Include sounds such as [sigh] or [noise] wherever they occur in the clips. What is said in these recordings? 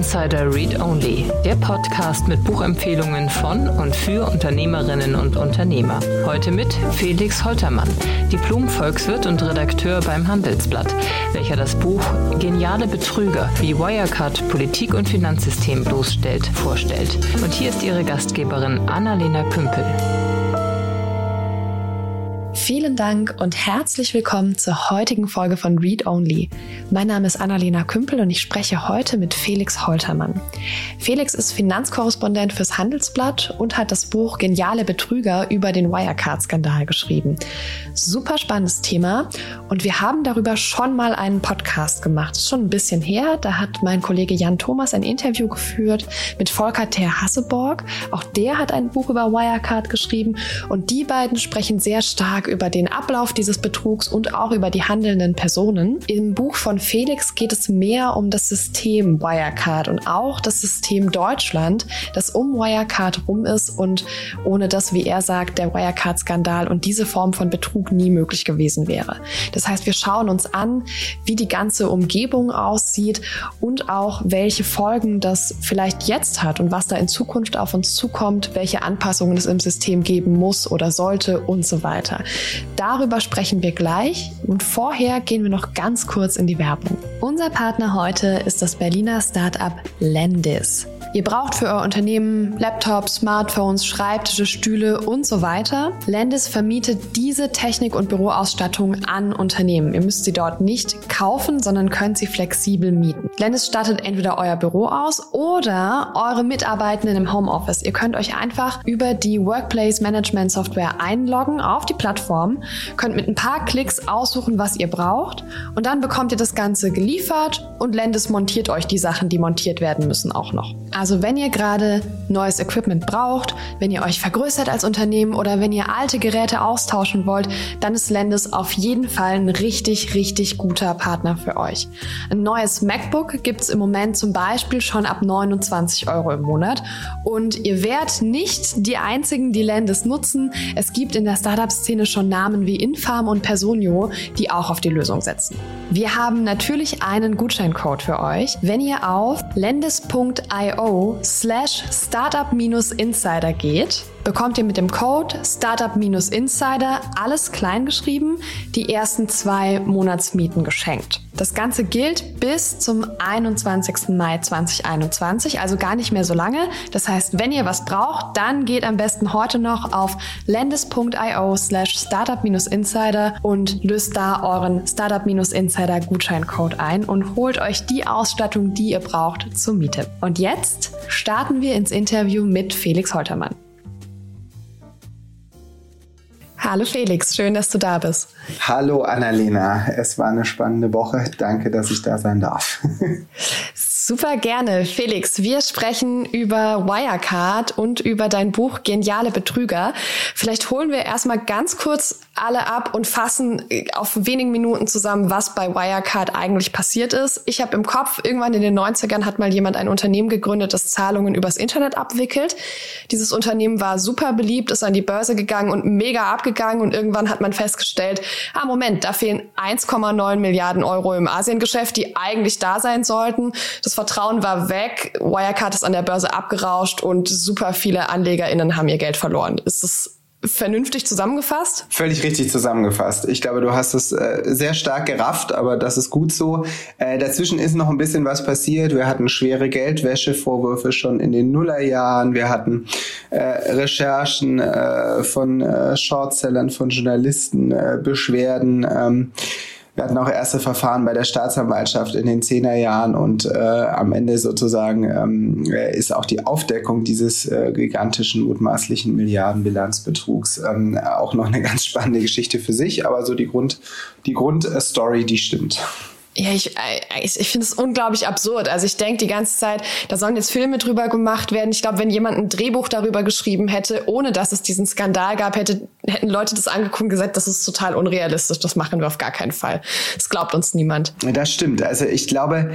Insider Read Only, der Podcast mit Buchempfehlungen von und für Unternehmerinnen und Unternehmer. Heute mit Felix Holtermann, Diplom-Volkswirt und Redakteur beim Handelsblatt, welcher das Buch Geniale Betrüger, wie Wirecard Politik und Finanzsystem bloßstellt, vorstellt. Und hier ist Ihre Gastgeberin Annalena Kümpel. Vielen Dank und herzlich willkommen zur heutigen Folge von Read Only. Mein Name ist Annalena Kümpel und ich spreche heute mit Felix Holtermann. Felix ist Finanzkorrespondent fürs Handelsblatt und hat das Buch Geniale Betrüger über den Wirecard-Skandal geschrieben. Super spannendes Thema und wir haben darüber schon mal einen Podcast gemacht. Ist schon ein bisschen her. Da hat mein Kollege Jan Thomas ein Interview geführt mit Volker Ter Hasseborg. Auch der hat ein Buch über Wirecard geschrieben und die beiden sprechen sehr stark über über den Ablauf dieses Betrugs und auch über die handelnden Personen. Im Buch von Felix geht es mehr um das System Wirecard und auch das System Deutschland, das um Wirecard rum ist und ohne das, wie er sagt, der Wirecard-Skandal und diese Form von Betrug nie möglich gewesen wäre. Das heißt, wir schauen uns an, wie die ganze Umgebung aussieht und auch welche Folgen das vielleicht jetzt hat und was da in Zukunft auf uns zukommt, welche Anpassungen es im System geben muss oder sollte und so weiter. Darüber sprechen wir gleich und vorher gehen wir noch ganz kurz in die Werbung. Unser Partner heute ist das Berliner Startup Lendis. Ihr braucht für euer Unternehmen Laptops, Smartphones, Schreibtische, Stühle und so weiter. Landis vermietet diese Technik- und Büroausstattung an Unternehmen. Ihr müsst sie dort nicht kaufen, sondern könnt sie flexibel mieten. Landis stattet entweder euer Büro aus oder eure Mitarbeitenden im Homeoffice. Ihr könnt euch einfach über die Workplace Management Software einloggen auf die Plattform, könnt mit ein paar Klicks aussuchen, was ihr braucht und dann bekommt ihr das Ganze geliefert und Landis montiert euch die Sachen, die montiert werden müssen, auch noch. Also wenn ihr gerade neues Equipment braucht, wenn ihr euch vergrößert als Unternehmen oder wenn ihr alte Geräte austauschen wollt, dann ist Lendes auf jeden Fall ein richtig, richtig guter Partner für euch. Ein neues MacBook gibt es im Moment zum Beispiel schon ab 29 Euro im Monat und ihr werdet nicht die einzigen, die Lendes nutzen. Es gibt in der Startup-Szene schon Namen wie Infarm und Personio, die auch auf die Lösung setzen. Wir haben natürlich einen Gutscheincode für euch. Wenn ihr auf lendes.io startup-insider geht, bekommt ihr mit dem Code Startup-Insider alles klein geschrieben, die ersten zwei Monatsmieten geschenkt. Das Ganze gilt bis zum 21. Mai 2021, also gar nicht mehr so lange. Das heißt, wenn ihr was braucht, dann geht am besten heute noch auf lendis.io slash startup-insider und löst da euren Startup-Insider Gutscheincode ein und holt euch die Ausstattung, die ihr braucht zur Miete. Und jetzt starten wir ins Interview mit Felix Holtermann. Hallo Felix, schön, dass du da bist. Hallo Annalena, es war eine spannende Woche. Danke, dass ich da sein darf. [laughs] Super gerne. Felix, wir sprechen über Wirecard und über dein Buch Geniale Betrüger. Vielleicht holen wir erstmal ganz kurz alle ab und fassen auf wenigen Minuten zusammen, was bei Wirecard eigentlich passiert ist. Ich habe im Kopf, irgendwann in den 90ern hat mal jemand ein Unternehmen gegründet, das Zahlungen übers Internet abwickelt. Dieses Unternehmen war super beliebt, ist an die Börse gegangen und mega abgegangen und irgendwann hat man festgestellt, ah Moment, da fehlen 1,9 Milliarden Euro im Asiengeschäft, die eigentlich da sein sollten. Das Vertrauen war weg, Wirecard ist an der Börse abgerauscht und super viele AnlegerInnen haben ihr Geld verloren. Ist das vernünftig zusammengefasst? Völlig richtig zusammengefasst. Ich glaube, du hast es äh, sehr stark gerafft, aber das ist gut so. Äh, dazwischen ist noch ein bisschen was passiert. Wir hatten schwere Geldwäschevorwürfe schon in den Nullerjahren. Wir hatten äh, Recherchen äh, von äh, Shortsellern, von Journalisten, äh, Beschwerden. Ähm, wir hatten auch erste Verfahren bei der Staatsanwaltschaft in den Zehnerjahren und äh, am Ende sozusagen ähm, ist auch die Aufdeckung dieses äh, gigantischen mutmaßlichen Milliardenbilanzbetrugs ähm, auch noch eine [laughs] ganz spannende Geschichte für sich. Aber so die Grund, die Grundstory, die stimmt. Ja, ich, ich, ich finde es unglaublich absurd. Also ich denke die ganze Zeit, da sollen jetzt Filme drüber gemacht werden. Ich glaube, wenn jemand ein Drehbuch darüber geschrieben hätte, ohne dass es diesen Skandal gab, hätte, hätten Leute das angeguckt und gesagt, das ist total unrealistisch, das machen wir auf gar keinen Fall. Das glaubt uns niemand. Das stimmt. Also ich glaube,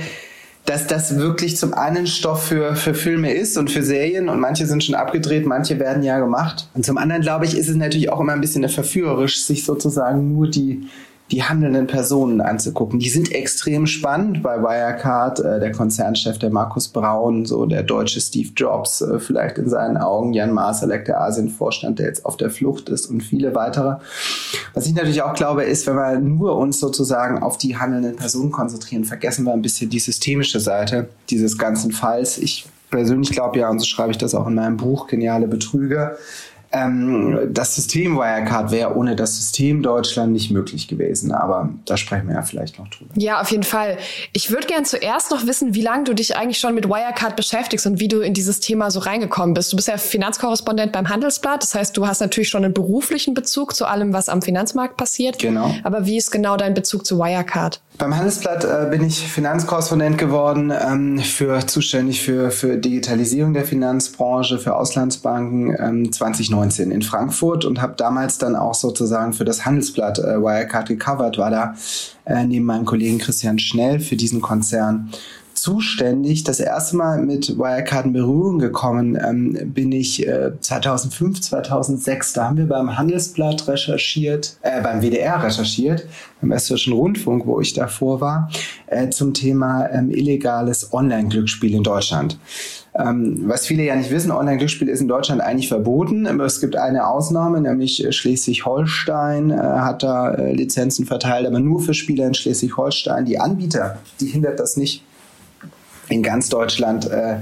dass das wirklich zum einen Stoff für, für Filme ist und für Serien und manche sind schon abgedreht, manche werden ja gemacht. Und zum anderen, glaube ich, ist es natürlich auch immer ein bisschen verführerisch, sich sozusagen nur die die handelnden Personen anzugucken. Die sind extrem spannend bei Wirecard, äh, der Konzernchef, der Markus Braun, so der deutsche Steve Jobs, äh, vielleicht in seinen Augen Jan Masalek, der Asienvorstand, der jetzt auf der Flucht ist und viele weitere. Was ich natürlich auch glaube, ist, wenn wir nur uns sozusagen auf die handelnden Personen konzentrieren, vergessen wir ein bisschen die systemische Seite dieses ganzen Falls. Ich persönlich glaube ja, und so schreibe ich das auch in meinem Buch, Geniale Betrüger, ähm, das System Wirecard wäre ohne das System Deutschland nicht möglich gewesen. Aber da sprechen wir ja vielleicht noch drüber. Ja, auf jeden Fall. Ich würde gern zuerst noch wissen, wie lange du dich eigentlich schon mit Wirecard beschäftigst und wie du in dieses Thema so reingekommen bist. Du bist ja Finanzkorrespondent beim Handelsblatt. Das heißt, du hast natürlich schon einen beruflichen Bezug zu allem, was am Finanzmarkt passiert. Genau. Aber wie ist genau dein Bezug zu Wirecard? Beim Handelsblatt äh, bin ich Finanzkorrespondent geworden, ähm, für zuständig für, für Digitalisierung der Finanzbranche, für Auslandsbanken ähm, 2019 in Frankfurt und habe damals dann auch sozusagen für das Handelsblatt äh, Wirecard gecovert, war da äh, neben meinem Kollegen Christian Schnell für diesen Konzern zuständig. Das erste Mal mit Wirecard in Berührung gekommen ähm, bin ich äh, 2005, 2006. Da haben wir beim Handelsblatt recherchiert, äh, beim WDR recherchiert, beim Westdeutschen Rundfunk, wo ich davor war, äh, zum Thema ähm, illegales Online-Glücksspiel in Deutschland. Ähm, was viele ja nicht wissen, Online-Glücksspiel ist in Deutschland eigentlich verboten. Es gibt eine Ausnahme, nämlich Schleswig-Holstein äh, hat da äh, Lizenzen verteilt, aber nur für Spieler in Schleswig-Holstein. Die Anbieter, die hindert das nicht in ganz Deutschland äh,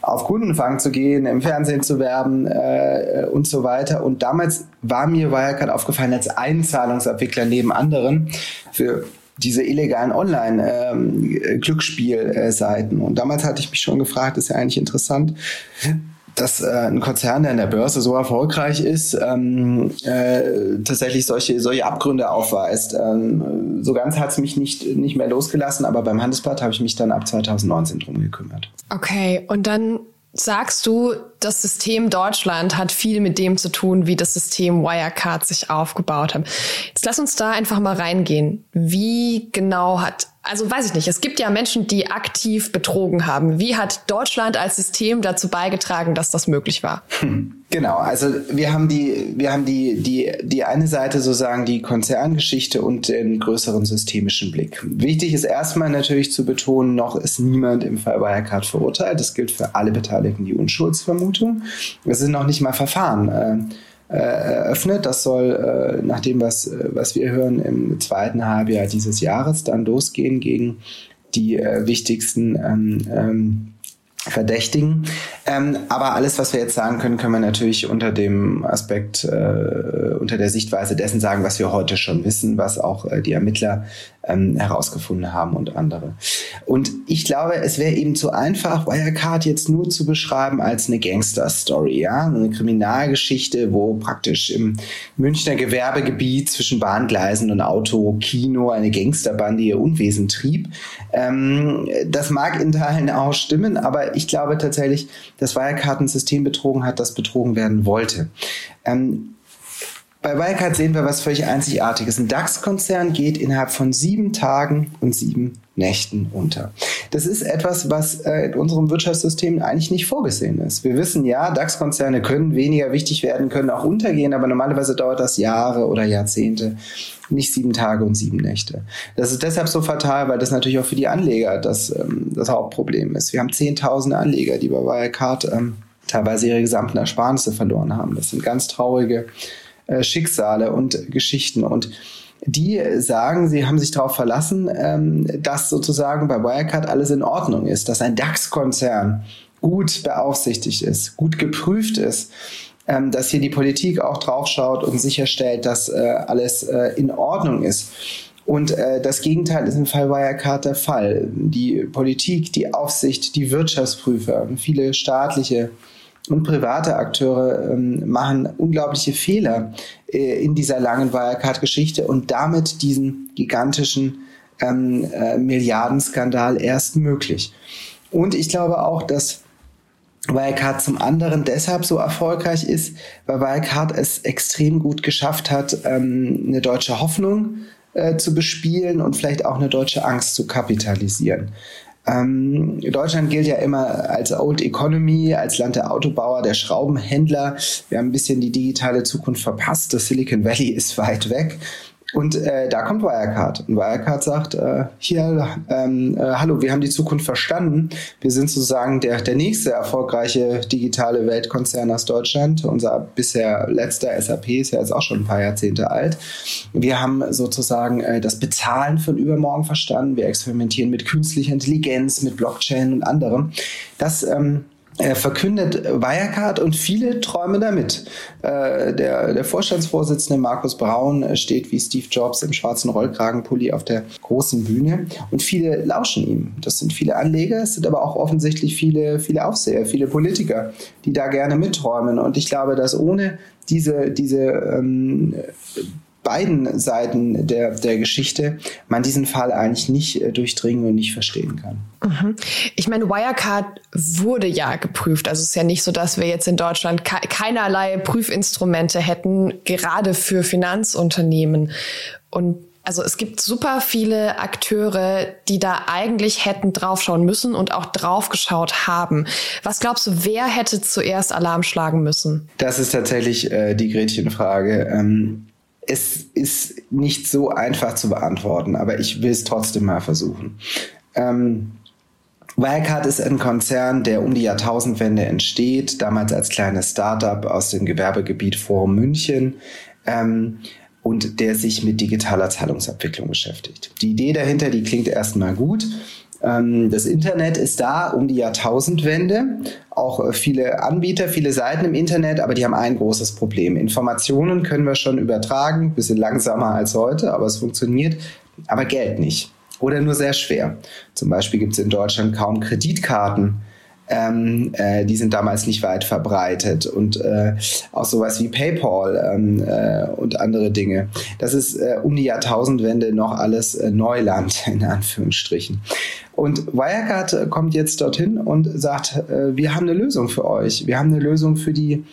auf Kundenfang zu gehen, im Fernsehen zu werben äh, und so weiter. Und damals war mir Wirecard aufgefallen als Einzahlungsabwickler neben anderen für diese illegalen Online-Glücksspielseiten. Ähm, und damals hatte ich mich schon gefragt, ist ja eigentlich interessant, dass äh, ein Konzern, der in der Börse so erfolgreich ist, ähm, äh, tatsächlich solche, solche Abgründe aufweist. Ähm, so ganz hat es mich nicht, nicht mehr losgelassen, aber beim Handelsblatt habe ich mich dann ab 2019 drum gekümmert. Okay, und dann sagst du, das System Deutschland hat viel mit dem zu tun, wie das System Wirecard sich aufgebaut hat. Jetzt lass uns da einfach mal reingehen. Wie genau hat also weiß ich nicht, es gibt ja Menschen, die aktiv betrogen haben. Wie hat Deutschland als System dazu beigetragen, dass das möglich war? Hm, genau, also wir haben die, wir haben die, die, die eine Seite sozusagen die Konzerngeschichte und den größeren systemischen Blick. Wichtig ist erstmal natürlich zu betonen, noch ist niemand im Fall Wirecard verurteilt. Das gilt für alle Beteiligten die Unschuldsvermutung. Es ist noch nicht mal Verfahren. Äh, äh, eröffnet. Das soll äh, nach dem, was, äh, was wir hören, im zweiten Halbjahr dieses Jahres dann losgehen gegen die äh, wichtigsten ähm, ähm, Verdächtigen. Ähm, aber alles, was wir jetzt sagen können, können wir natürlich unter dem Aspekt, äh, unter der Sichtweise dessen sagen, was wir heute schon wissen, was auch äh, die Ermittler ähm, herausgefunden haben und andere. Und ich glaube, es wäre eben zu einfach, Wirecard jetzt nur zu beschreiben als eine Gangster-Story, ja, eine Kriminalgeschichte, wo praktisch im Münchner Gewerbegebiet zwischen Bahngleisen und Auto, Kino eine Gangsterbande ihr Unwesen trieb. Ähm, das mag in Teilen auch stimmen, aber ich glaube tatsächlich, dass Wirecard ein System betrogen hat, das betrogen werden wollte. Ähm, bei Wirecard sehen wir was völlig Einzigartiges. Ein DAX-Konzern geht innerhalb von sieben Tagen und sieben Nächten unter. Das ist etwas, was äh, in unserem Wirtschaftssystem eigentlich nicht vorgesehen ist. Wir wissen ja, DAX-Konzerne können weniger wichtig werden, können auch untergehen, aber normalerweise dauert das Jahre oder Jahrzehnte, nicht sieben Tage und sieben Nächte. Das ist deshalb so fatal, weil das natürlich auch für die Anleger das, ähm, das Hauptproblem ist. Wir haben zehntausende Anleger, die bei Wirecard ähm, teilweise ihre gesamten Ersparnisse verloren haben. Das sind ganz traurige Schicksale und Geschichten. Und die sagen, sie haben sich darauf verlassen, ähm, dass sozusagen bei Wirecard alles in Ordnung ist, dass ein DAX-Konzern gut beaufsichtigt ist, gut geprüft ist, ähm, dass hier die Politik auch draufschaut und sicherstellt, dass äh, alles äh, in Ordnung ist. Und äh, das Gegenteil ist im Fall Wirecard der Fall. Die Politik, die Aufsicht, die Wirtschaftsprüfer, viele staatliche und private Akteure ähm, machen unglaubliche Fehler äh, in dieser langen Wirecard-Geschichte und damit diesen gigantischen ähm, äh, Milliardenskandal erst möglich. Und ich glaube auch, dass Wirecard zum anderen deshalb so erfolgreich ist, weil Wirecard es extrem gut geschafft hat, ähm, eine deutsche Hoffnung äh, zu bespielen und vielleicht auch eine deutsche Angst zu kapitalisieren. Ähm, Deutschland gilt ja immer als Old Economy, als Land der Autobauer, der Schraubenhändler. Wir haben ein bisschen die digitale Zukunft verpasst. Das Silicon Valley [laughs] ist weit weg. Und äh, da kommt Wirecard. Und Wirecard sagt, äh, hier, ähm, äh, hallo, wir haben die Zukunft verstanden. Wir sind sozusagen der, der nächste erfolgreiche digitale Weltkonzern aus Deutschland. Unser bisher letzter SAP ist ja jetzt auch schon ein paar Jahrzehnte alt. Wir haben sozusagen äh, das Bezahlen von übermorgen verstanden. Wir experimentieren mit künstlicher Intelligenz, mit Blockchain und anderem. Das ähm, verkündet Wirecard und viele träumen damit. Äh, der, der Vorstandsvorsitzende Markus Braun steht wie Steve Jobs im schwarzen Rollkragenpulli auf der großen Bühne und viele lauschen ihm. Das sind viele Anleger, es sind aber auch offensichtlich viele, viele Aufseher, viele Politiker, die da gerne mitträumen. Und ich glaube, dass ohne diese, diese ähm, beiden Seiten der, der Geschichte man diesen Fall eigentlich nicht äh, durchdringen und nicht verstehen kann. Mhm. Ich meine, Wirecard wurde ja geprüft. Also es ist ja nicht so, dass wir jetzt in Deutschland ke keinerlei Prüfinstrumente hätten, gerade für Finanzunternehmen. Und also es gibt super viele Akteure, die da eigentlich hätten draufschauen müssen und auch draufgeschaut haben. Was glaubst du, wer hätte zuerst Alarm schlagen müssen? Das ist tatsächlich äh, die Gretchenfrage. Ähm es ist nicht so einfach zu beantworten, aber ich will es trotzdem mal versuchen. Ähm, Wirecard ist ein Konzern, der um die Jahrtausendwende entsteht, damals als kleines Startup aus dem Gewerbegebiet Forum München. Ähm, und der sich mit digitaler Zahlungsabwicklung beschäftigt. Die Idee dahinter, die klingt erstmal gut. Ähm, das Internet ist da um die Jahrtausendwende. Auch äh, viele Anbieter, viele Seiten im Internet, aber die haben ein großes Problem. Informationen können wir schon übertragen, bisschen langsamer als heute, aber es funktioniert, aber Geld nicht. Oder nur sehr schwer. Zum Beispiel gibt es in Deutschland kaum Kreditkarten ähm, äh, die sind damals nicht weit verbreitet und äh, auch sowas wie PayPal ähm, äh, und andere Dinge. Das ist äh, um die Jahrtausendwende noch alles äh, Neuland [laughs] in Anführungsstrichen. Und Wirecard äh, kommt jetzt dorthin und sagt, wir haben eine Lösung für euch. Wir haben eine Lösung für die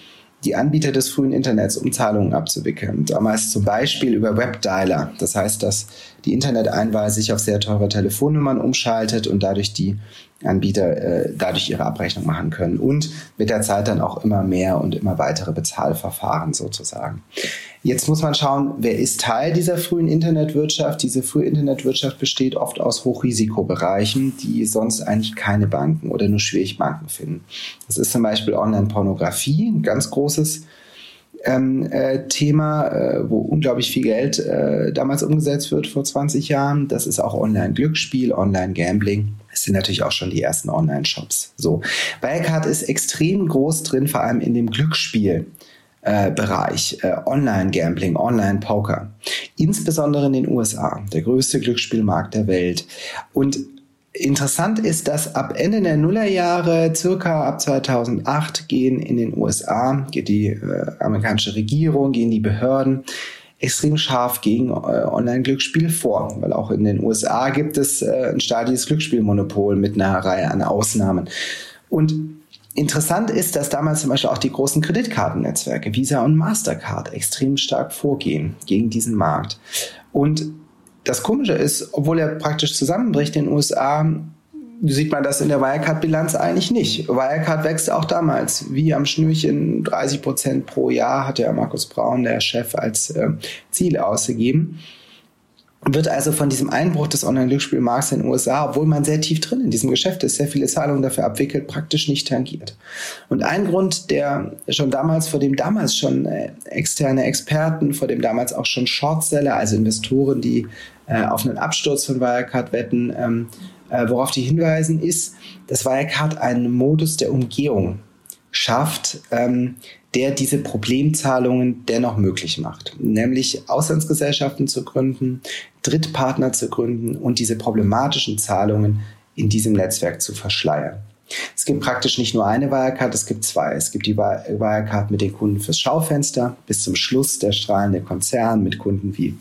die Anbieter des frühen Internets, um Zahlungen abzuwickeln. Damals zum Beispiel über Webdialer. Das heißt, dass die Interneteinwahl sich auf sehr teure Telefonnummern umschaltet und dadurch die Anbieter äh, dadurch ihre Abrechnung machen können und mit der Zeit dann auch immer mehr und immer weitere Bezahlverfahren sozusagen. Jetzt muss man schauen, wer ist Teil dieser frühen Internetwirtschaft? Diese frühe Internetwirtschaft besteht oft aus Hochrisikobereichen, die sonst eigentlich keine Banken oder nur schwierig Banken finden. Das ist zum Beispiel Online-Pornografie, ein ganz großes ähm, äh, Thema, äh, wo unglaublich viel Geld äh, damals umgesetzt wird vor 20 Jahren. Das ist auch Online-Glücksspiel, Online-Gambling. Es sind natürlich auch schon die ersten Online-Shops. So. Wirecard ist extrem groß drin, vor allem in dem Glücksspiel. Äh, Bereich, äh, Online-Gambling, Online-Poker, insbesondere in den USA, der größte Glücksspielmarkt der Welt. Und Interessant ist, dass ab Ende der Nullerjahre, circa ab 2008, gehen in den USA, geht die äh, amerikanische Regierung, gehen die Behörden extrem scharf gegen äh, Online-Glücksspiel vor, weil auch in den USA gibt es äh, ein staatliches Glücksspielmonopol mit einer Reihe an Ausnahmen. Und interessant ist, dass damals zum Beispiel auch die großen Kreditkartennetzwerke Visa und Mastercard extrem stark vorgehen gegen diesen Markt. Und das Komische ist, obwohl er praktisch zusammenbricht in den USA, sieht man das in der Wirecard-Bilanz eigentlich nicht. Wirecard wächst auch damals, wie am Schnürchen 30 Prozent pro Jahr hat der Markus Braun, der Chef, als äh, Ziel ausgegeben. Wird also von diesem Einbruch des Online-Glücksspielmarkts in den USA, obwohl man sehr tief drin in diesem Geschäft ist, sehr viele Zahlungen dafür abwickelt, praktisch nicht tangiert. Und ein Grund, der schon damals, vor dem damals schon äh, externe Experten, vor dem damals auch schon Shortseller, also Investoren, die äh, auf einen Absturz von Wirecard wetten, ähm, äh, worauf die hinweisen, ist, dass Wirecard einen Modus der Umgehung schafft, ähm, der diese Problemzahlungen dennoch möglich macht. Nämlich Auslandsgesellschaften zu gründen, Drittpartner zu gründen und diese problematischen Zahlungen in diesem Netzwerk zu verschleiern. Es gibt praktisch nicht nur eine Wirecard, es gibt zwei. Es gibt die Wirecard mit den Kunden fürs Schaufenster, bis zum Schluss der strahlende Konzern mit Kunden wie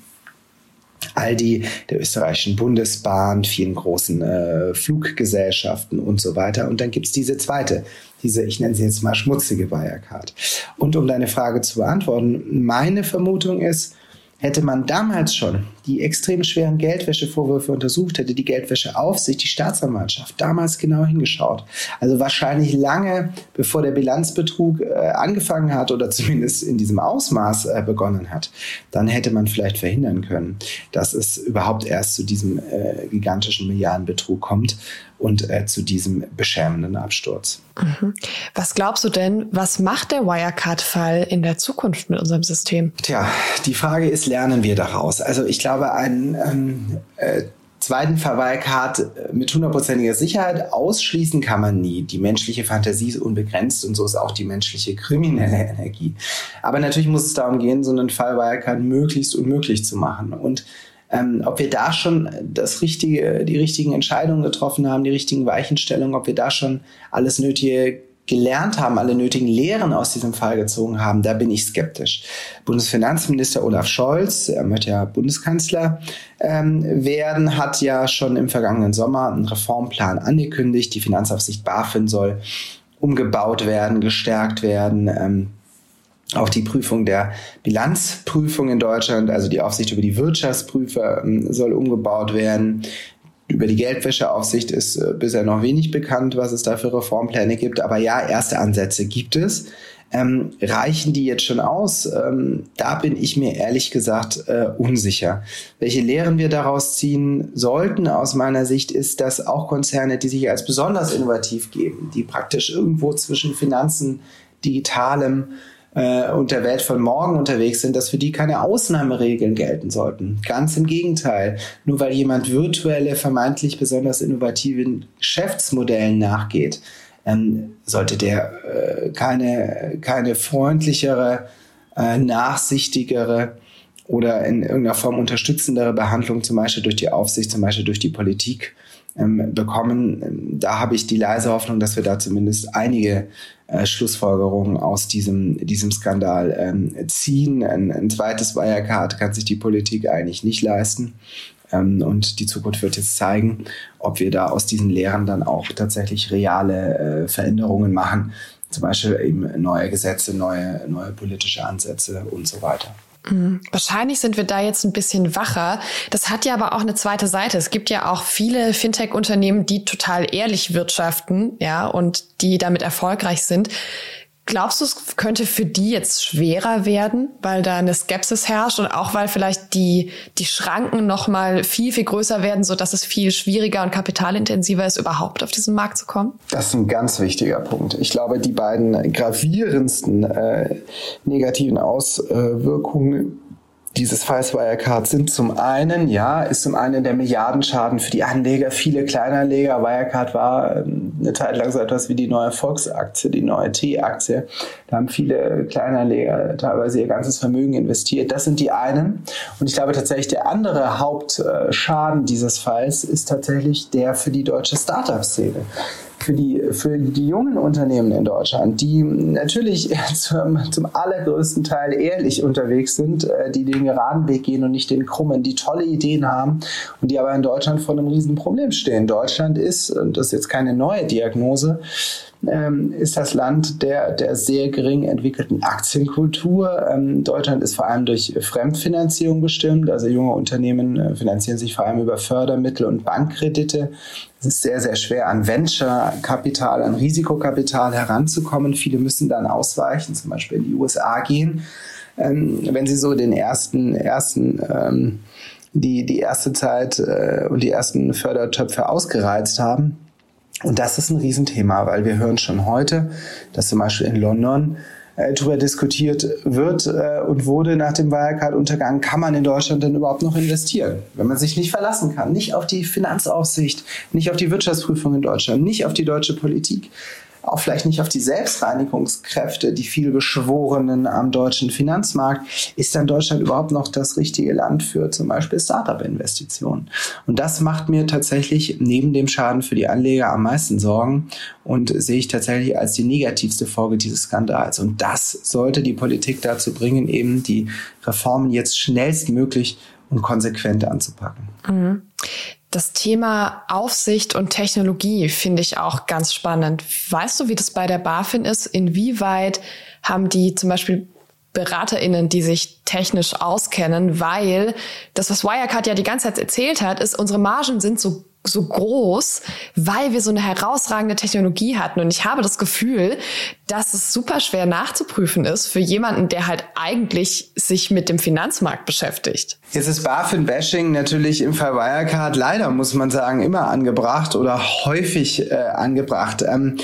Aldi, der österreichischen Bundesbahn, vielen großen äh, Fluggesellschaften und so weiter. Und dann gibt's diese zweite, diese, ich nenne sie jetzt mal schmutzige Wirecard. Und um deine Frage zu beantworten, meine Vermutung ist, hätte man damals schon die extrem schweren Geldwäschevorwürfe untersucht hätte, die Geldwäscheaufsicht, die Staatsanwaltschaft damals genau hingeschaut. Also wahrscheinlich lange bevor der Bilanzbetrug äh, angefangen hat oder [laughs] zumindest in diesem Ausmaß äh, begonnen hat, dann hätte man vielleicht verhindern können, dass es überhaupt erst zu diesem äh, gigantischen Milliardenbetrug kommt und äh, zu diesem beschämenden Absturz. Mhm. Was glaubst du denn, was macht der Wirecard-Fall in der Zukunft mit unserem System? Tja, die Frage ist, lernen wir daraus? Also ich glaube, ein ähm, äh, zweiten Wirecard äh, mit hundertprozentiger Sicherheit ausschließen kann man nie. Die menschliche Fantasie ist unbegrenzt und so ist auch die menschliche kriminelle [laughs] Energie. Aber natürlich muss es darum gehen, so einen Fall Wirecard möglichst unmöglich zu machen. Und ähm, ob wir da schon das richtige, die richtigen Entscheidungen getroffen haben, die richtigen Weichenstellungen, ob wir da schon alles Nötige gelernt haben, alle nötigen Lehren aus diesem Fall gezogen haben, da bin ich skeptisch. Bundesfinanzminister Olaf Scholz, er möchte ja Bundeskanzler ähm, werden, hat ja schon im vergangenen Sommer einen Reformplan angekündigt. Die Finanzaufsicht BaFin soll umgebaut werden, gestärkt werden. Ähm, auch die Prüfung der Bilanzprüfung in Deutschland, also die Aufsicht über die Wirtschaftsprüfer, ähm, soll umgebaut werden. Über die Geldwäscheaufsicht ist äh, bisher noch wenig bekannt, was es da für Reformpläne gibt. Aber ja, erste Ansätze gibt es. Ähm, reichen die jetzt schon aus? Ähm, da bin ich mir ehrlich gesagt äh, unsicher. Welche Lehren wir daraus ziehen sollten, aus meiner Sicht, ist, dass auch Konzerne, die sich als besonders innovativ geben, die praktisch irgendwo zwischen Finanzen, Digitalem äh, und der Welt von morgen unterwegs sind, dass für die keine Ausnahmeregeln gelten sollten. Ganz im Gegenteil. Nur weil jemand virtuelle, vermeintlich besonders innovativen Geschäftsmodellen nachgeht, ähm, sollte der äh, keine, keine freundlichere, äh, nachsichtigere oder in irgendeiner Form unterstützendere Behandlung, zum Beispiel durch die Aufsicht, zum Beispiel durch die Politik ähm, bekommen. Da habe ich die leise Hoffnung, dass wir da zumindest einige äh, Schlussfolgerungen aus diesem, diesem Skandal ähm, ziehen. Ein, ein zweites Wirecard kann sich die Politik eigentlich nicht leisten. Ähm, und die Zukunft wird jetzt zeigen, ob wir da aus diesen Lehren dann auch tatsächlich reale äh, Veränderungen machen. Zum Beispiel eben neue Gesetze, neue, neue politische Ansätze und so weiter. Wahrscheinlich sind wir da jetzt ein bisschen wacher. Das hat ja aber auch eine zweite Seite. Es gibt ja auch viele Fintech-Unternehmen, die total ehrlich wirtschaften, ja, und die damit erfolgreich sind. Glaubst du, es könnte für die jetzt schwerer werden, weil da eine Skepsis herrscht und auch weil vielleicht die, die Schranken nochmal viel, viel größer werden, so dass es viel schwieriger und kapitalintensiver ist, überhaupt auf diesen Markt zu kommen? Das ist ein ganz wichtiger Punkt. Ich glaube, die beiden gravierendsten äh, negativen Auswirkungen dieses Falls Wirecard sind zum einen, ja, ist zum einen der Milliardenschaden für die Anleger, viele Kleinanleger. Wirecard war ähm, eine Zeit lang so etwas wie die neue Volksaktie, die neue T-Aktie. Da haben viele Kleinanleger teilweise ihr ganzes Vermögen investiert. Das sind die einen. Und ich glaube tatsächlich, der andere Hauptschaden dieses Falls ist tatsächlich der für die deutsche Startup-Szene für die, für die jungen Unternehmen in Deutschland, die natürlich [laughs] zum, zum allergrößten Teil ehrlich unterwegs sind, äh, die den geraden Weg gehen und nicht den krummen, die tolle Ideen haben und die aber in Deutschland vor einem riesen Problem stehen. Deutschland ist, und das ist jetzt keine neue Diagnose, ähm, ist das Land der, der sehr gering entwickelten Aktienkultur. Ähm, Deutschland ist vor allem durch Fremdfinanzierung bestimmt. Also junge Unternehmen äh, finanzieren sich vor allem über Fördermittel und Bankkredite. Es ist sehr, sehr schwer, an Venture-Kapital, an Risikokapital heranzukommen. Viele müssen dann ausweichen, zum Beispiel in die USA gehen. Ähm, wenn sie so den ersten, ersten ähm, die, die erste Zeit äh, und die ersten Fördertöpfe ausgereizt haben, und das ist ein Riesenthema, weil wir hören schon heute, dass zum Beispiel in London äh, darüber diskutiert wird äh, und wurde nach dem Wirecard-Untergang, kann man in Deutschland denn überhaupt noch investieren? Wenn man sich nicht verlassen kann, nicht auf die Finanzaufsicht, nicht auf die Wirtschaftsprüfung in Deutschland, nicht auf die deutsche Politik auch vielleicht nicht auf die Selbstreinigungskräfte, die vielbeschworenen am deutschen Finanzmarkt, ist dann Deutschland überhaupt noch das richtige Land für zum Beispiel Startup-Investitionen? Und das macht mir tatsächlich neben dem Schaden für die Anleger am meisten Sorgen und sehe ich tatsächlich als die negativste Folge dieses Skandals. Und das sollte die Politik dazu bringen, eben die Reformen jetzt schnellstmöglich und konsequent anzupacken. Mhm. Das Thema Aufsicht und Technologie finde ich auch ganz spannend. Weißt du, wie das bei der BaFin ist? Inwieweit haben die zum Beispiel BeraterInnen, die sich technisch auskennen, weil das, was Wirecard ja die ganze Zeit erzählt hat, ist, unsere Margen sind so so groß, weil wir so eine herausragende Technologie hatten. Und ich habe das Gefühl, dass es super schwer nachzuprüfen ist für jemanden, der halt eigentlich sich mit dem Finanzmarkt beschäftigt. Jetzt ist BaFin-Bashing natürlich im Fall Wirecard leider, muss man sagen, immer angebracht oder häufig äh, angebracht. Ähm,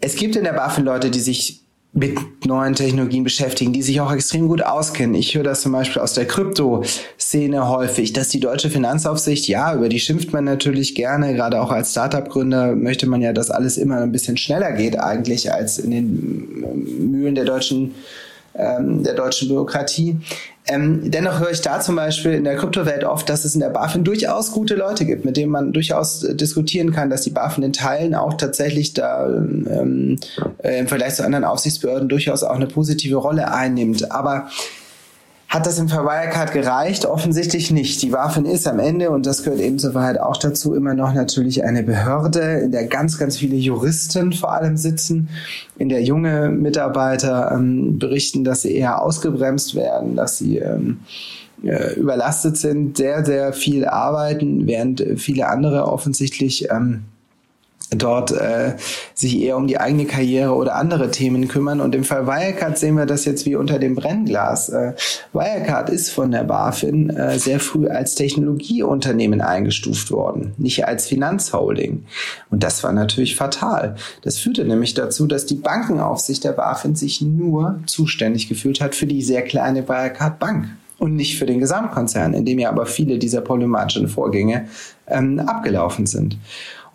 es gibt in der BaFin Leute, die sich mit neuen Technologien beschäftigen, die sich auch extrem gut auskennen. Ich höre das zum Beispiel aus der Krypto-Szene häufig, dass die deutsche Finanzaufsicht, ja, über die schimpft man natürlich gerne, gerade auch als Startup-Gründer möchte man ja, dass alles immer ein bisschen schneller geht eigentlich als in den Mühlen der deutschen ähm, der deutschen Bürokratie. Ähm, dennoch höre ich da zum Beispiel in der Kryptowelt oft, dass es in der BaFin durchaus gute Leute gibt, mit denen man durchaus äh, diskutieren kann, dass die BaFin in Teilen auch tatsächlich da ähm, äh, im Vergleich zu anderen Aufsichtsbehörden durchaus auch eine positive Rolle einnimmt. Aber hat das im Fall Wirecard gereicht? Offensichtlich nicht. Die BaFin ist am Ende, und das gehört eben zur Wahrheit auch dazu, immer noch natürlich eine Behörde, in der ganz, ganz viele Juristen vor allem sitzen, in der junge Mitarbeiter ähm, berichten, dass sie eher ausgebremst werden, dass sie ähm, äh, überlastet sind, sehr, sehr viel arbeiten, während viele andere offensichtlich ähm, dort äh, sich eher um die eigene Karriere oder andere Themen kümmern. Und im Fall Wirecard sehen wir das jetzt wie unter dem Brennglas. Äh, Wirecard ist von der BaFin äh, sehr früh als Technologieunternehmen eingestuft worden, nicht als Finanzholding. Und das war natürlich fatal. Das führte nämlich dazu, dass die Bankenaufsicht der BaFin sich nur zuständig gefühlt hat für die sehr kleine Wirecard Bank und nicht für den Gesamtkonzern, in dem ja aber viele dieser problematischen Vorgänge ähm, abgelaufen sind.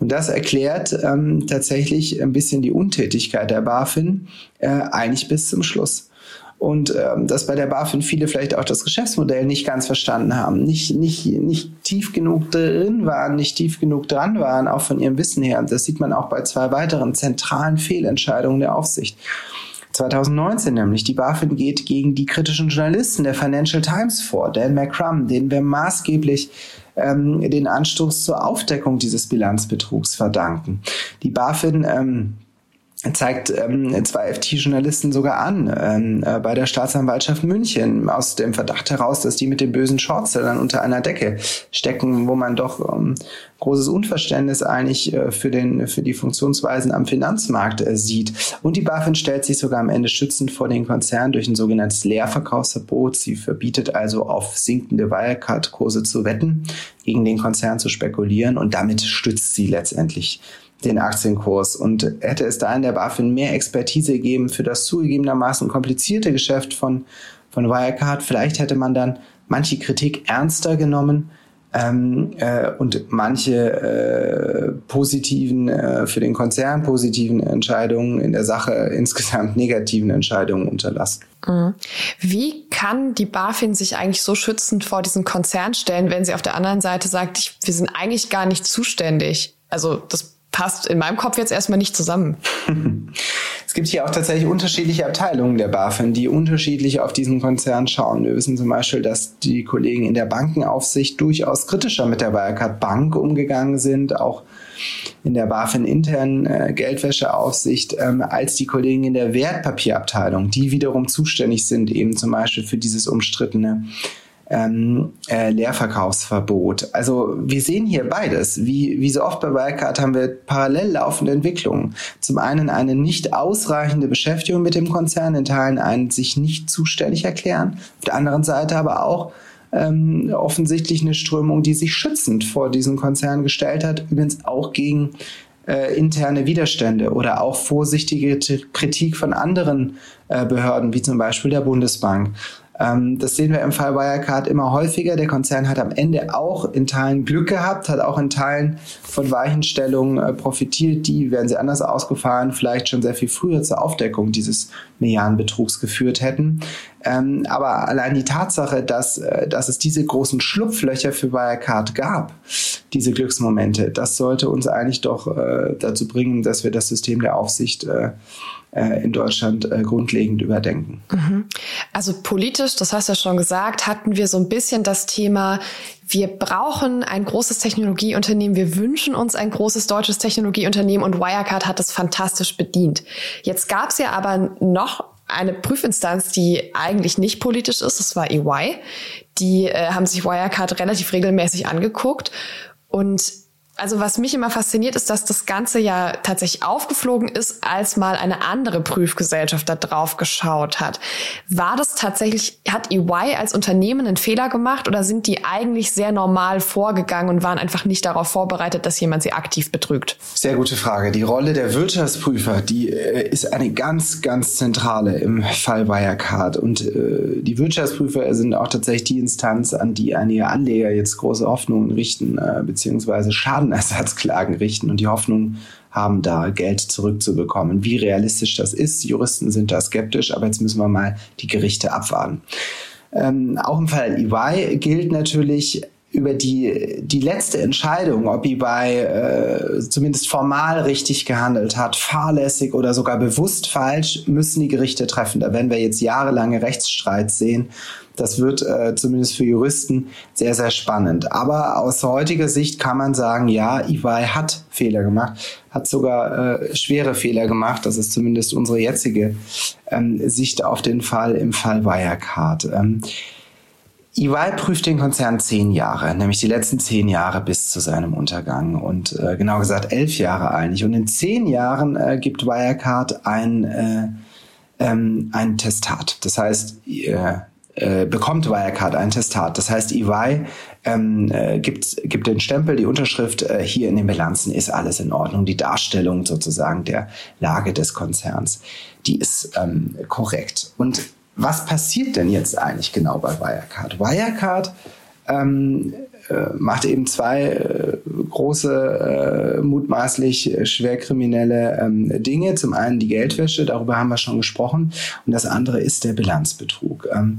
Und das erklärt ähm, tatsächlich ein bisschen die Untätigkeit der BaFin, äh, eigentlich bis zum Schluss. Und ähm, dass bei der BaFin viele vielleicht auch das Geschäftsmodell nicht ganz verstanden haben, nicht, nicht, nicht tief genug drin waren, nicht tief genug dran waren, auch von ihrem Wissen her. Das sieht man auch bei zwei weiteren zentralen Fehlentscheidungen der Aufsicht. 2019 nämlich. Die BaFin geht gegen die kritischen Journalisten der Financial Times vor, Dan McCrum, den wir maßgeblich ähm, den Anstoß zur Aufdeckung dieses Bilanzbetrugs verdanken. Die BaFin ähm, zeigt ähm, zwei FT-Journalisten sogar an ähm, äh, bei der Staatsanwaltschaft München aus dem Verdacht heraus, dass die mit den bösen Shortsellern unter einer Decke stecken, wo man doch ähm, großes Unverständnis eigentlich äh, für den für die Funktionsweisen am Finanzmarkt äh, sieht. Und die BaFin stellt sich sogar am Ende schützend vor den Konzernen durch ein sogenanntes Leerverkaufsverbot. Sie verbietet also auf sinkende Wirecard-Kurse zu wetten, gegen den Konzern zu spekulieren und damit stützt sie letztendlich den Aktienkurs. Und hätte es da in der BaFin mehr Expertise gegeben für das zugegebenermaßen komplizierte Geschäft von, von Wirecard, vielleicht hätte man dann manche Kritik ernster genommen ähm, äh, und manche äh, positiven, äh, für den Konzern positiven Entscheidungen in der Sache [laughs] insgesamt negativen Entscheidungen unterlassen. Mhm. Wie kann die BaFin sich eigentlich so schützend vor diesen Konzern stellen, wenn sie auf der anderen Seite sagt, ich, wir sind eigentlich gar nicht zuständig? Also das passt in meinem Kopf jetzt erstmal nicht zusammen. [laughs] Es gibt hier auch tatsächlich unterschiedliche Abteilungen der BaFin, die unterschiedlich auf diesen Konzern schauen. Wir wissen zum Beispiel, dass die Kollegen in der Bankenaufsicht durchaus kritischer mit der Wirecard Bank umgegangen sind, auch in der BaFin internen äh, Geldwäscheaufsicht, ähm, als die Kollegen in der Wertpapierabteilung, die wiederum zuständig sind eben zum Beispiel für dieses umstrittene ähm, äh, Leerverkaufsverbot. Also wir sehen hier beides. Wie, wie so oft bei Wirecard haben wir parallel laufende Entwicklungen. Zum einen eine nicht ausreichende Beschäftigung mit dem Konzern, in Teilen ein sich nicht zuständig erklären. Auf der anderen Seite aber auch ähm, offensichtlich eine Strömung, die sich schützend vor diesen Konzern gestellt hat, übrigens auch gegen äh, interne Widerstände oder auch vorsichtige Kritik von anderen äh, Behörden, wie zum Beispiel der Bundesbank. Ähm, das sehen wir im Fall Wirecard immer häufiger. Der Konzern hat am Ende auch in Teilen Glück gehabt, hat auch in Teilen von Weichenstellungen äh, profitiert, die, wären sie anders ausgefahren, vielleicht schon sehr viel früher zur Aufdeckung dieses Milliardenbetrugs geführt hätten. Ähm, aber allein die Tatsache, dass, äh, dass es diese großen Schlupflöcher für Wirecard gab, diese Glücksmomente, das sollte uns eigentlich doch äh, dazu bringen, dass wir das System der Aufsicht äh, in Deutschland äh, grundlegend überdenken. Mhm. Also politisch, das hast du ja schon gesagt, hatten wir so ein bisschen das Thema, wir brauchen ein großes Technologieunternehmen, wir wünschen uns ein großes deutsches Technologieunternehmen und Wirecard hat das fantastisch bedient. Jetzt gab es ja aber noch eine Prüfinstanz, die eigentlich nicht politisch ist. Das war EY. Die äh, haben sich Wirecard relativ regelmäßig angeguckt und also was mich immer fasziniert, ist, dass das Ganze ja tatsächlich aufgeflogen ist, als mal eine andere Prüfgesellschaft da drauf geschaut hat. War das tatsächlich, hat EY als Unternehmen einen Fehler gemacht oder sind die eigentlich sehr normal vorgegangen und waren einfach nicht darauf vorbereitet, dass jemand sie aktiv betrügt? Sehr gute Frage. Die Rolle der Wirtschaftsprüfer, die äh, ist eine ganz, ganz zentrale im Fall Wirecard. Und äh, die Wirtschaftsprüfer sind auch tatsächlich die Instanz, an die einige Anleger jetzt große Hoffnungen richten, äh, beziehungsweise Schaden Schadenersatzklagen richten und die Hoffnung haben, da Geld zurückzubekommen. Wie realistisch das ist, Juristen sind da skeptisch, aber jetzt müssen wir mal die Gerichte abwarten. Ähm, auch im Fall EY gilt natürlich, über die, die letzte Entscheidung, ob EY äh, zumindest formal richtig gehandelt hat, fahrlässig oder sogar bewusst falsch, müssen die Gerichte treffen. Da werden wir jetzt jahrelange Rechtsstreit sehen das wird äh, zumindest für Juristen sehr, sehr spannend. Aber aus heutiger Sicht kann man sagen, ja, EY hat Fehler gemacht, hat sogar äh, schwere Fehler gemacht. Das ist zumindest unsere jetzige ähm, Sicht auf den Fall im Fall Wirecard. Ähm, EY prüft den Konzern zehn Jahre, nämlich die letzten zehn Jahre bis zu seinem Untergang und äh, genau gesagt elf Jahre eigentlich. Und in zehn Jahren äh, gibt Wirecard ein, äh, ähm, ein Testat. Das heißt, äh, bekommt Wirecard ein Testat. Das heißt, EY ähm, äh, gibt, gibt den Stempel, die Unterschrift, äh, hier in den Bilanzen ist alles in Ordnung. Die Darstellung sozusagen der Lage des Konzerns, die ist ähm, korrekt. Und was passiert denn jetzt eigentlich genau bei Wirecard? Wirecard ähm, äh, macht eben zwei große, äh, mutmaßlich schwerkriminelle ähm, Dinge. Zum einen die Geldwäsche, darüber haben wir schon gesprochen, und das andere ist der Bilanzbetrug. Ähm,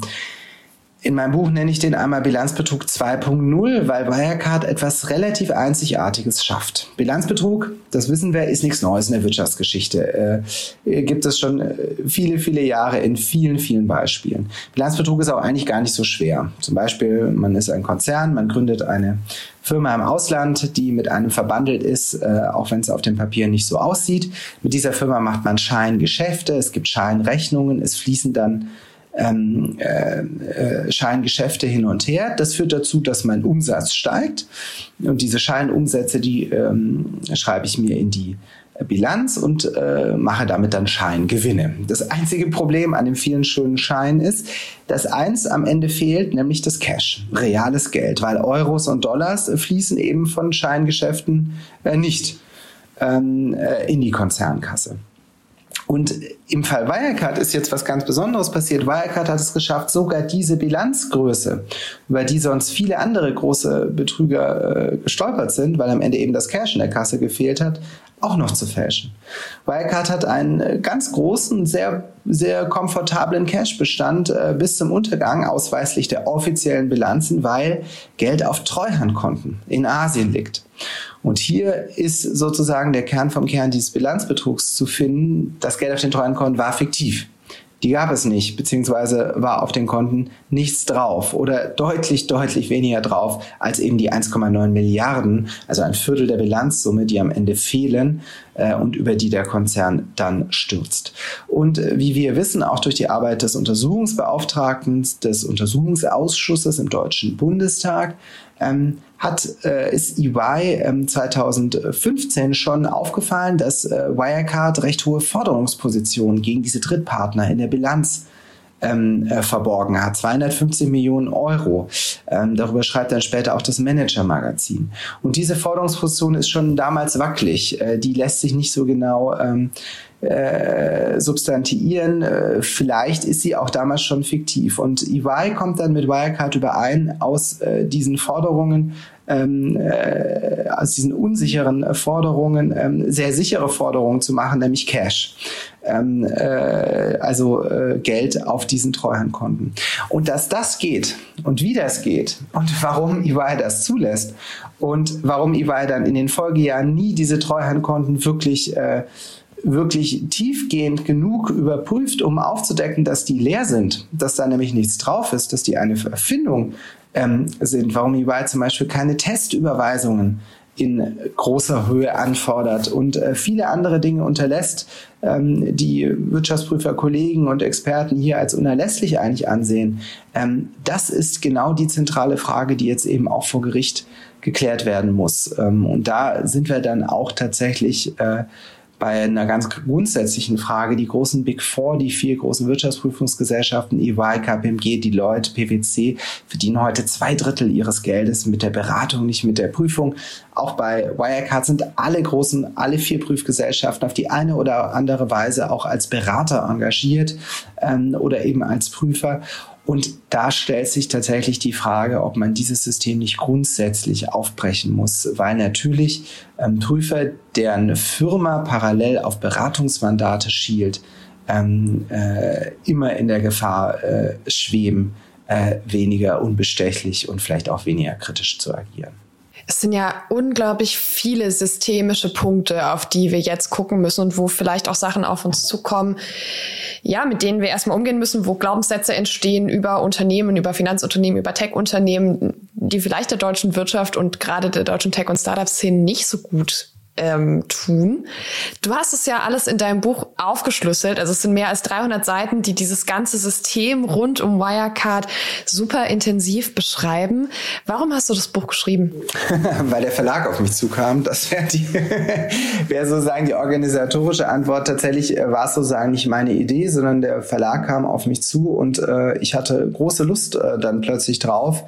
in meinem Buch nenne ich den einmal Bilanzbetrug 2.0, weil Wirecard etwas relativ Einzigartiges schafft. Bilanzbetrug, das wissen wir, ist nichts Neues in der Wirtschaftsgeschichte. Äh, gibt es schon äh, viele, viele Jahre in vielen, vielen Beispielen. Bilanzbetrug ist auch eigentlich gar nicht so schwer. Zum Beispiel, man ist ein Konzern, man gründet eine Firma im Ausland, die mit einem verbandelt ist, äh, auch wenn es auf dem Papier nicht so aussieht. Mit dieser Firma macht man Scheingeschäfte, es gibt Scheinrechnungen, es fließen dann ähm, äh, äh, Scheingeschäfte hin und her. Das führt dazu, dass mein Umsatz steigt. Und diese Scheinumsätze, die ähm, schreibe ich mir in die Bilanz und äh, mache damit dann Scheingewinne. Das einzige Problem an den vielen schönen Scheinen ist, dass eins am Ende fehlt, nämlich das Cash, reales Geld, weil Euros und Dollars fließen eben von Scheingeschäften äh, nicht ähm, äh, in die Konzernkasse. Und im Fall Wirecard ist jetzt was ganz Besonderes passiert. Wirecard hat es geschafft, sogar diese Bilanzgröße, über die sonst viele andere große Betrüger äh, gestolpert sind, weil am Ende eben das Cash in der Kasse gefehlt hat, auch noch zu fälschen. Wirecard hat einen äh, ganz großen, sehr, sehr komfortablen Cash-Bestand äh, bis zum Untergang ausweislich der offiziellen Bilanzen, weil Geld auf Treuhandkonten in Asien liegt. Und hier ist sozusagen der Kern vom Kern dieses Bilanzbetrugs zu finden. Das Geld auf den Treuhandkonten war fiktiv die gab es nicht, beziehungsweise war auf den Konten nichts drauf oder deutlich, deutlich weniger drauf als eben die 1,9 Milliarden, also ein Viertel der Bilanzsumme, die am Ende fehlen äh, und über die der Konzern dann stürzt. Und äh, wie wir wissen, auch durch die Arbeit des Untersuchungsbeauftragten, des Untersuchungsausschusses im Deutschen Bundestag, ähm, hat, äh, ist EY ähm, 2015 schon aufgefallen, dass äh, Wirecard recht hohe Forderungspositionen gegen diese Drittpartner in der Bilanz ähm, äh, verborgen hat. 250 Millionen Euro. Ähm, darüber schreibt dann später auch das Manager-Magazin. Und diese Forderungsposition ist schon damals wackelig. Äh, die lässt sich nicht so genau ähm, äh, substantiieren. Äh, vielleicht ist sie auch damals schon fiktiv. Und EY kommt dann mit Wirecard überein, aus äh, diesen Forderungen ähm, äh, aus diesen unsicheren Forderungen ähm, sehr sichere Forderungen zu machen, nämlich Cash. Ähm, äh, also äh, Geld auf diesen Treuhandkonten. Und dass das geht und wie das geht und warum [laughs] EY das zulässt und warum EY dann in den Folgejahren nie diese Treuhandkonten wirklich äh, wirklich tiefgehend genug überprüft, um aufzudecken, dass die leer sind, dass da nämlich nichts drauf ist, dass die eine Erfindung ähm, sind, warum EY zum Beispiel keine Testüberweisungen in großer Höhe anfordert und äh, viele andere Dinge unterlässt, ähm, die Wirtschaftsprüfer, Kollegen und Experten hier als unerlässlich eigentlich ansehen. Ähm, das ist genau die zentrale Frage, die jetzt eben auch vor Gericht geklärt werden muss. Ähm, und da sind wir dann auch tatsächlich äh, bei einer ganz grundsätzlichen Frage, die großen Big Four, die vier großen Wirtschaftsprüfungsgesellschaften, EY, KPMG, Deloitte, PwC, verdienen heute zwei Drittel ihres Geldes mit der Beratung, nicht mit der Prüfung. Auch bei Wirecard sind alle großen, alle vier Prüfgesellschaften auf die eine oder andere Weise auch als Berater engagiert ähm, oder eben als Prüfer. Und da stellt sich tatsächlich die Frage, ob man dieses System nicht grundsätzlich aufbrechen muss, weil natürlich ähm, Prüfer, deren Firma parallel auf Beratungsmandate schielt, ähm, äh, immer in der Gefahr äh, schweben, äh, weniger unbestechlich und vielleicht auch weniger kritisch zu agieren. Es sind ja unglaublich viele systemische Punkte, auf die wir jetzt gucken müssen und wo vielleicht auch Sachen auf uns zukommen, ja, mit denen wir erstmal umgehen müssen, wo Glaubenssätze entstehen über Unternehmen, über Finanzunternehmen, über Tech-Unternehmen, die vielleicht der deutschen Wirtschaft und gerade der deutschen Tech- und Startup-Szene nicht so gut ähm, tun. Du hast es ja alles in deinem Buch aufgeschlüsselt. Also es sind mehr als 300 Seiten, die dieses ganze System rund um Wirecard super intensiv beschreiben. Warum hast du das Buch geschrieben? [laughs] Weil der Verlag auf mich zukam. Das wäre [laughs] wäre sozusagen die organisatorische Antwort. Tatsächlich äh, war es sozusagen nicht meine Idee, sondern der Verlag kam auf mich zu und äh, ich hatte große Lust äh, dann plötzlich drauf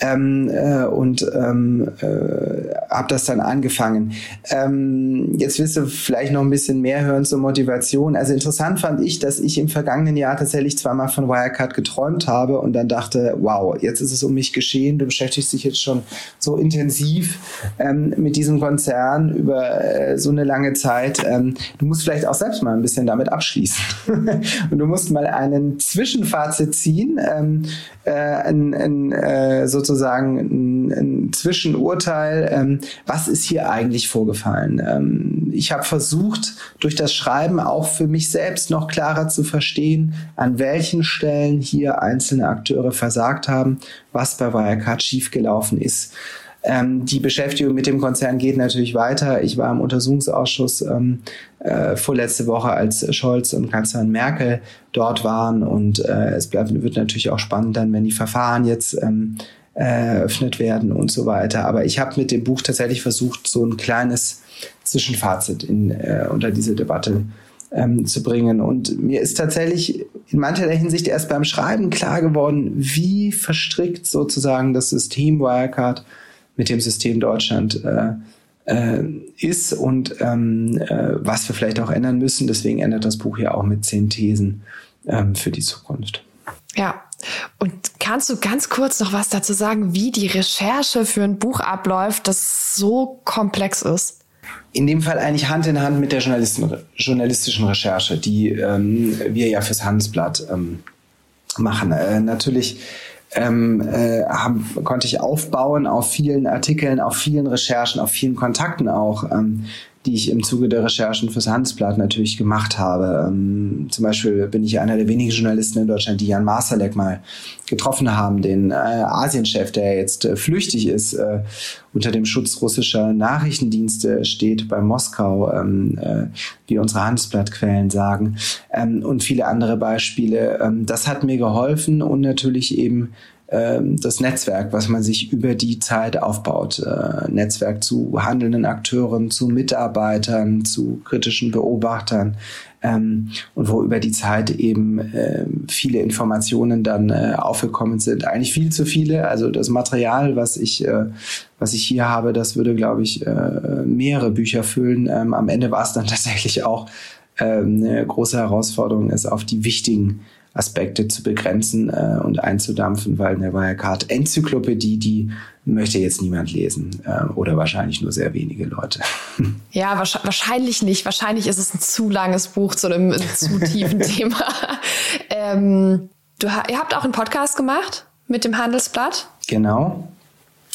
ähm, äh, und ähm, äh, habe das dann angefangen. Ähm, jetzt willst du vielleicht noch ein bisschen mehr hören zur Motivation. Also interessant fand ich, dass ich im vergangenen Jahr tatsächlich zweimal von Wirecard geträumt habe und dann dachte, wow, jetzt ist es um mich geschehen. Du beschäftigst dich jetzt schon so intensiv ähm, mit diesem Konzern über äh, so eine lange Zeit. Ähm, du musst vielleicht auch selbst mal ein bisschen damit abschließen. [laughs] und du musst mal einen Zwischenfazit ziehen, ähm, äh, ein, ein, äh, sozusagen ein, ein Zwischenurteil. Ähm, was ist hier eigentlich vorgefallen? Ähm, ich habe versucht, durch das Schreiben auch für mich selbst noch klarer zu verstehen, an welchen Stellen hier einzelne Akteure versagt haben, was bei Wirecard schiefgelaufen ist. Ähm, die Beschäftigung mit dem Konzern geht natürlich weiter. Ich war im Untersuchungsausschuss ähm, äh, vorletzte Woche, als Scholz und Kanzlerin Merkel dort waren. Und äh, es bleibt, wird natürlich auch spannend dann, wenn die Verfahren jetzt ähm, eröffnet werden und so weiter. Aber ich habe mit dem Buch tatsächlich versucht, so ein kleines Zwischenfazit in, äh, unter diese Debatte ähm, zu bringen. Und mir ist tatsächlich in mancher Hinsicht erst beim Schreiben klar geworden, wie verstrickt sozusagen das System Wirecard mit dem System Deutschland äh, äh, ist und ähm, äh, was wir vielleicht auch ändern müssen. Deswegen ändert das Buch ja auch mit zehn Thesen ähm, für die Zukunft. Ja, und kannst du ganz kurz noch was dazu sagen, wie die Recherche für ein Buch abläuft, das so komplex ist? In dem Fall eigentlich Hand in Hand mit der journalistischen Recherche, die ähm, wir ja fürs Handelsblatt ähm, machen. Äh, natürlich ähm, äh, haben, konnte ich aufbauen auf vielen Artikeln, auf vielen Recherchen, auf vielen Kontakten auch. Ähm, die ich im Zuge der Recherchen fürs Handelsblatt natürlich gemacht habe. Ähm, zum Beispiel bin ich einer der wenigen Journalisten in Deutschland, die Jan Masalek mal getroffen haben, den äh, Asienchef, der jetzt äh, flüchtig ist, äh, unter dem Schutz russischer Nachrichtendienste steht bei Moskau, ähm, äh, wie unsere Handelsblattquellen sagen, ähm, und viele andere Beispiele. Das hat mir geholfen und natürlich eben ähm, das Netzwerk, was man sich über die Zeit aufbaut. Äh, Netzwerk zu handelnden Akteuren, zu Mitarbeitern, zu kritischen Beobachtern ähm, und wo über die Zeit eben äh, viele Informationen dann äh, aufgekommen sind. Eigentlich viel zu viele. Also das Material, was ich, äh, was ich hier habe, das würde, glaube ich, mehrere Bücher füllen. Ähm, am Ende war es dann [laughs] tatsächlich auch ähm, eine große Herausforderung, es auf die wichtigen Aspekte zu begrenzen äh, und einzudampfen, weil eine Wirecard-Enzyklopädie, die möchte jetzt niemand lesen äh, oder wahrscheinlich nur sehr wenige Leute. [laughs] Ja, wahrscheinlich nicht. Wahrscheinlich ist es ein zu langes Buch zu einem [laughs] zu tiefen Thema. [laughs] Ähm, du, ihr habt auch einen Podcast gemacht mit dem Handelsblatt. Genau.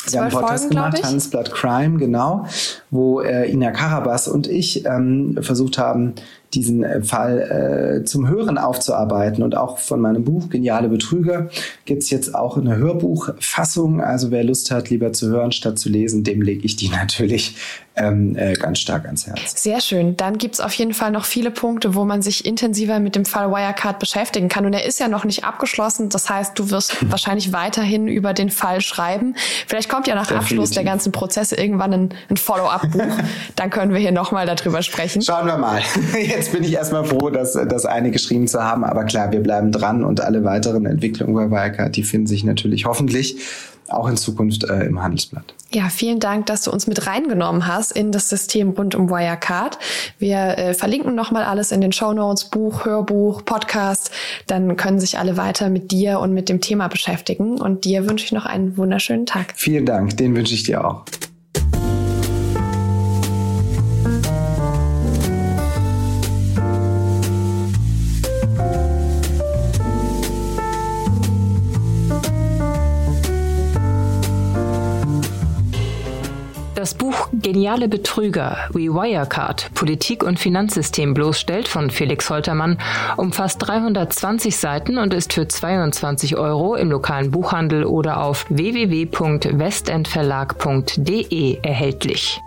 Wir haben einen Podcast Folgen, gemacht, Handelsblatt Crime, genau, wo äh, Ina Karabas und ich ähm, versucht haben, diesen äh, Fall äh, zum Hören aufzuarbeiten. Und auch von meinem Buch Geniale Betrüger gibt es jetzt auch eine Hörbuchfassung. Also wer Lust hat, lieber zu hören statt zu lesen, dem lege ich die [laughs] natürlich ähm, äh, ganz stark ans Herz. Sehr schön. Dann gibt es auf jeden Fall noch viele Punkte, wo man sich intensiver mit dem Fall Wirecard beschäftigen kann. Und er ist ja noch nicht abgeschlossen. Das heißt, du wirst [laughs] wahrscheinlich weiterhin über den Fall schreiben. Vielleicht kommt ja nach Definitiv. Abschluss der ganzen Prozesse irgendwann ein, ein Follow-up-Buch. [laughs] Dann können wir hier nochmal darüber sprechen. Schauen wir mal. Jetzt bin ich erstmal froh, dass das eine geschrieben zu haben. Aber klar, wir bleiben dran und alle weiteren Entwicklungen bei Wirecard, die finden sich natürlich hoffentlich auch in Zukunft äh, im Handelsblatt. Ja, vielen Dank, dass du uns mit reingenommen hast in das System rund um Wirecard. Wir äh, verlinken nochmal alles in den Show Notes, Buch, Hörbuch, Podcast. Dann können sich alle weiter mit dir und mit dem Thema beschäftigen. Und dir wünsche ich noch einen wunderschönen Tag. Vielen Dank, den wünsche ich dir auch. Das Buch Geniale Betrüger, wie Wirecard Politik und Finanzsystem bloßstellt von Felix Holtermann umfasst 320 Seiten und ist für 22 Euro im lokalen Buchhandel oder auf www.westendverlag.de erhältlich.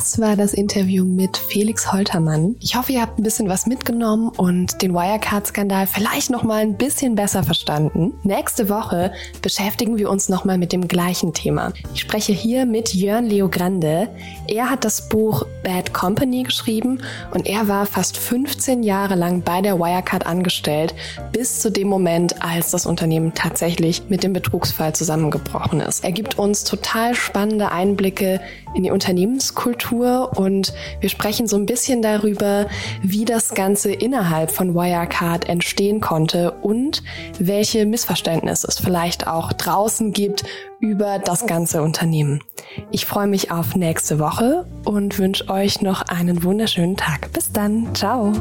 Das war das Interview mit Felix Holtermann. Ich hoffe, ihr habt ein bisschen was mitgenommen und den Wirecard-Skandal vielleicht noch mal ein bisschen besser verstanden. Nächste Woche beschäftigen wir uns noch mal mit dem gleichen Thema. Ich spreche hier mit Jörn Leo Grande. Er hat das Buch Bad Company geschrieben und er war fast 15 Jahre lang bei der Wirecard angestellt, bis zu dem Moment, als das Unternehmen tatsächlich mit dem Betrugsfall zusammengebrochen ist. Er gibt uns total spannende Einblicke in die Unternehmenskultur und wir sprechen so ein bisschen darüber, wie das Ganze innerhalb von Wirecard entstehen konnte und welche Missverständnisse es vielleicht auch draußen gibt über das ganze Unternehmen. Ich freue mich auf nächste Woche und wünsche euch noch einen wunderschönen Tag. Bis dann. Ciao.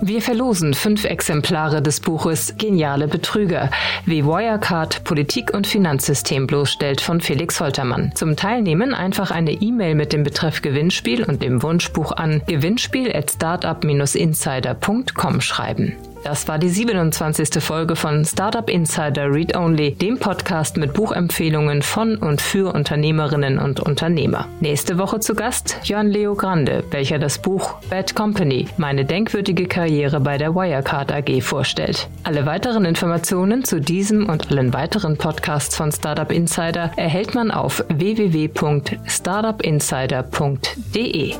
Wir verlosen fünf Exemplare des Buches Geniale Betrüger, wie Wirecard Politik und Finanzsystem bloßstellt von Felix Holtermann. Zum Teilnehmen einfach eine E-Mail mit dem Betreff Gewinnspiel und dem Wunschbuch an gewinnspiel at startup-insider.com schreiben. Das war die 27. Folge von Startup Insider Read Only, dem Podcast mit Buchempfehlungen von und für Unternehmerinnen und Unternehmer. Nächste Woche zu Gast Jörn Leo Grande, welcher das Buch Bad Company, meine denkwürdige Karriere bei der Wirecard AG vorstellt. Alle weiteren Informationen zu diesem und allen weiteren Podcasts von Startup Insider erhält man auf www.startupinsider.de.